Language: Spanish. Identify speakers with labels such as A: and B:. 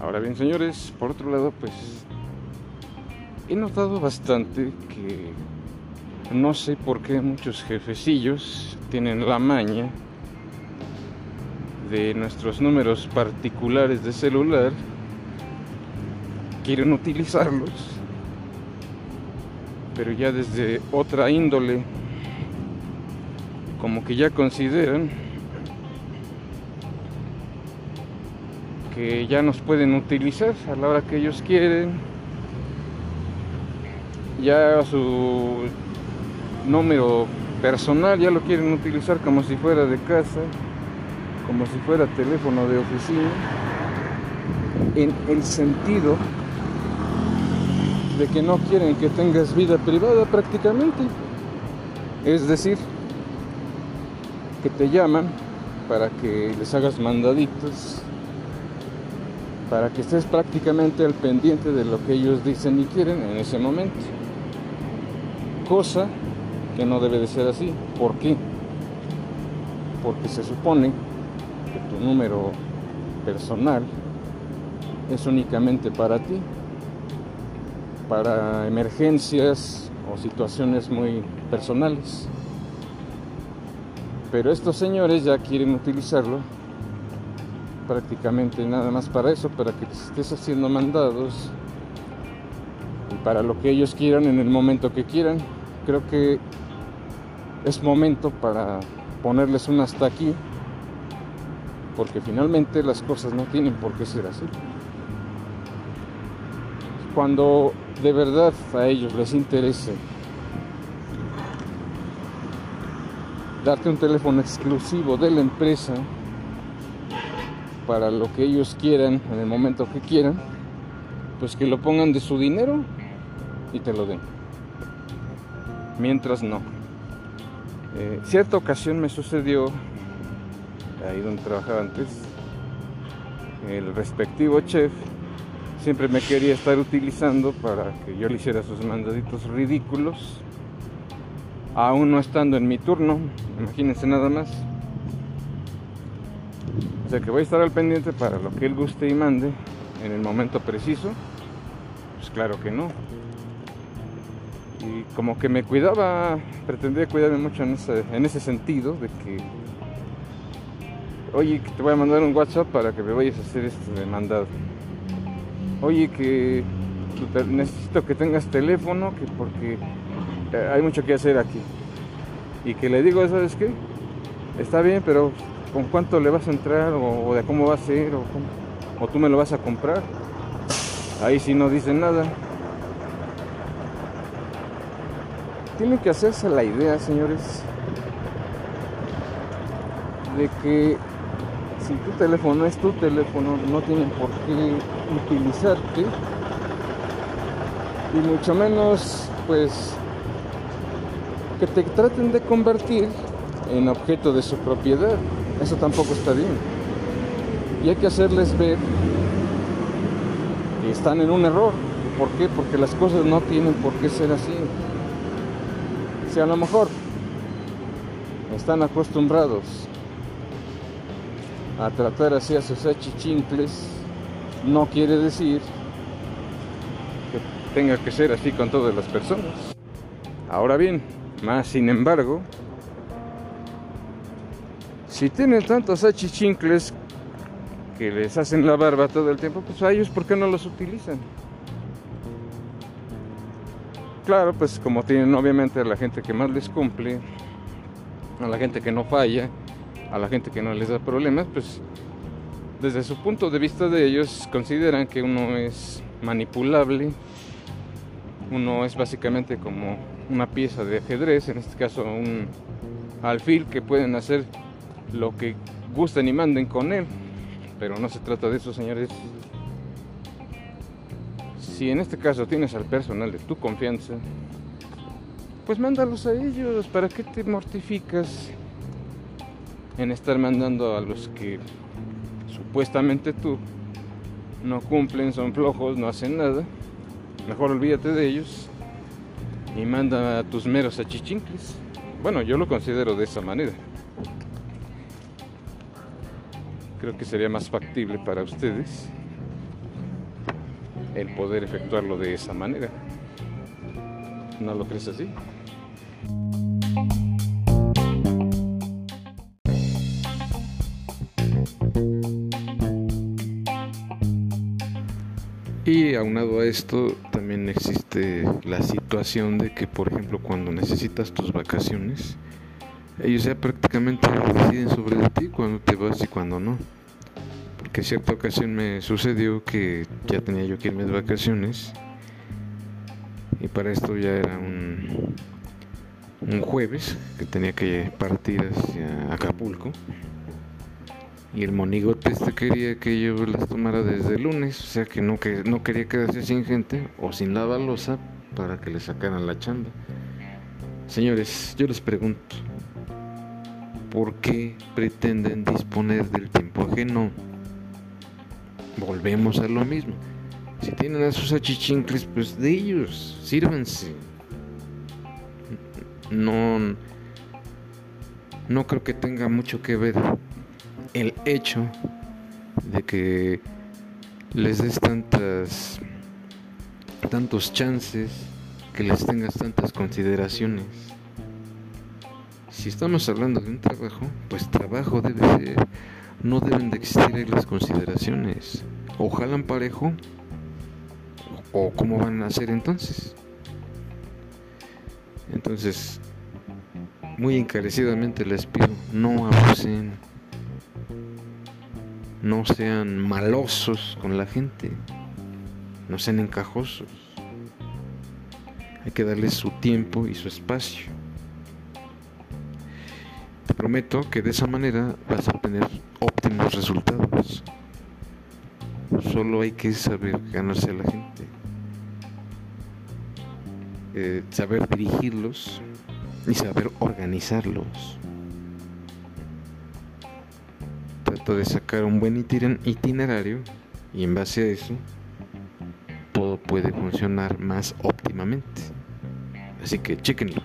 A: Ahora bien, señores, por otro lado, pues he notado bastante que no sé por qué muchos jefecillos tienen la maña de nuestros números particulares de celular, quieren utilizarlos, pero ya desde otra índole, como que ya consideran que ya nos pueden utilizar a la hora que ellos quieren. Ya su número personal ya lo quieren utilizar como si fuera de casa, como si fuera teléfono de oficina, en el sentido de que no quieren que tengas vida privada prácticamente. Es decir, te llaman para que les hagas mandaditos para que estés prácticamente al pendiente de lo que ellos dicen y quieren en ese momento. Cosa que no debe de ser así. ¿Por qué? Porque se supone que tu número personal es únicamente para ti, para emergencias o situaciones muy personales. Pero estos señores ya quieren utilizarlo prácticamente nada más para eso, para que estés haciendo mandados y para lo que ellos quieran en el momento que quieran. Creo que es momento para ponerles un hasta aquí, porque finalmente las cosas no tienen por qué ser así. Cuando de verdad a ellos les interese darte un teléfono exclusivo de la empresa, para lo que ellos quieran en el momento que quieran, pues que lo pongan de su dinero y te lo den. Mientras no. Eh, cierta ocasión me sucedió, ahí donde trabajaba antes, el respectivo chef siempre me quería estar utilizando para que yo le hiciera sus mandaditos ridículos, aún no estando en mi turno, imagínense nada más. O sea que voy a estar al pendiente para lo que él guste y mande en el momento preciso. Pues claro que no. Y como que me cuidaba, pretendía cuidarme mucho en ese, en ese sentido de que, oye, que te voy a mandar un WhatsApp para que me vayas a hacer esto de mandado. Oye, que necesito que tengas teléfono, que porque eh, hay mucho que hacer aquí. Y que le digo, ¿sabes qué? Está bien, pero con cuánto le vas a entrar o, de cómo va a ser o, tú me lo vas a comprar. Ahí sí no dicen nada. Tienen que hacerse la idea, señores, de que si tu teléfono es tu teléfono, no tienen por qué utilizarte y mucho menos, pues, que te traten de convertir en objeto de su propiedad. Eso tampoco está bien. Y hay que hacerles ver que están en un error. ¿Por qué? Porque las cosas no tienen por qué ser así. Si a lo mejor están acostumbrados a tratar así a sus achichincles, no quiere decir que tenga que ser así con todas las personas. Ahora bien, más sin embargo, si tienen tantos achichincles que les hacen la barba todo el tiempo, pues a ellos, ¿por qué no los utilizan? Claro, pues como tienen obviamente a la gente que más les cumple, a la gente que no falla, a la gente que no les da problemas, pues desde su punto de vista de ellos consideran que uno es manipulable, uno es básicamente como una pieza de ajedrez, en este caso un alfil que pueden hacer lo que gusten y manden con él. Pero no se trata de eso, señores. Si en este caso tienes al personal de tu confianza, pues mándalos a ellos. ¿Para qué te mortificas en estar mandando a los que supuestamente tú no cumplen, son flojos, no hacen nada? Mejor olvídate de ellos y manda tus meros achichincles. Bueno, yo lo considero de esa manera. creo que sería más factible para ustedes el poder efectuarlo de esa manera. ¿No lo crees así? Y aunado a esto, también existe la situación de que, por ejemplo, cuando necesitas tus vacaciones, ellos ya prácticamente deciden sobre ti cuando te vas y cuando no. Porque cierta ocasión me sucedió que ya tenía yo que irme de vacaciones y para esto ya era un, un jueves que tenía que partir hacia Acapulco y el monigote este quería que yo las tomara desde el lunes, o sea que no, que no quería quedarse sin gente o sin la balosa para que le sacaran la chamba. Señores, yo les pregunto, ¿por qué pretenden disponer del tiempo ajeno? Volvemos a lo mismo. Si tienen a sus achichincles, pues de ellos, sírvanse. No, no creo que tenga mucho que ver el hecho de que les des tantas tantos chances, que les tengas tantas consideraciones. Si estamos hablando de un trabajo, pues trabajo debe ser, no deben de existir las consideraciones. O jalan parejo, o cómo van a hacer entonces. Entonces, muy encarecidamente les pido, no abusen no sean malosos con la gente, no sean encajosos. Hay que darles su tiempo y su espacio. Te prometo que de esa manera vas a obtener óptimos resultados. Solo hay que saber ganarse a la gente, eh, saber dirigirlos y saber organizarlos. De sacar un buen itinerario y en base a eso todo puede funcionar más óptimamente. Así que chequenlo.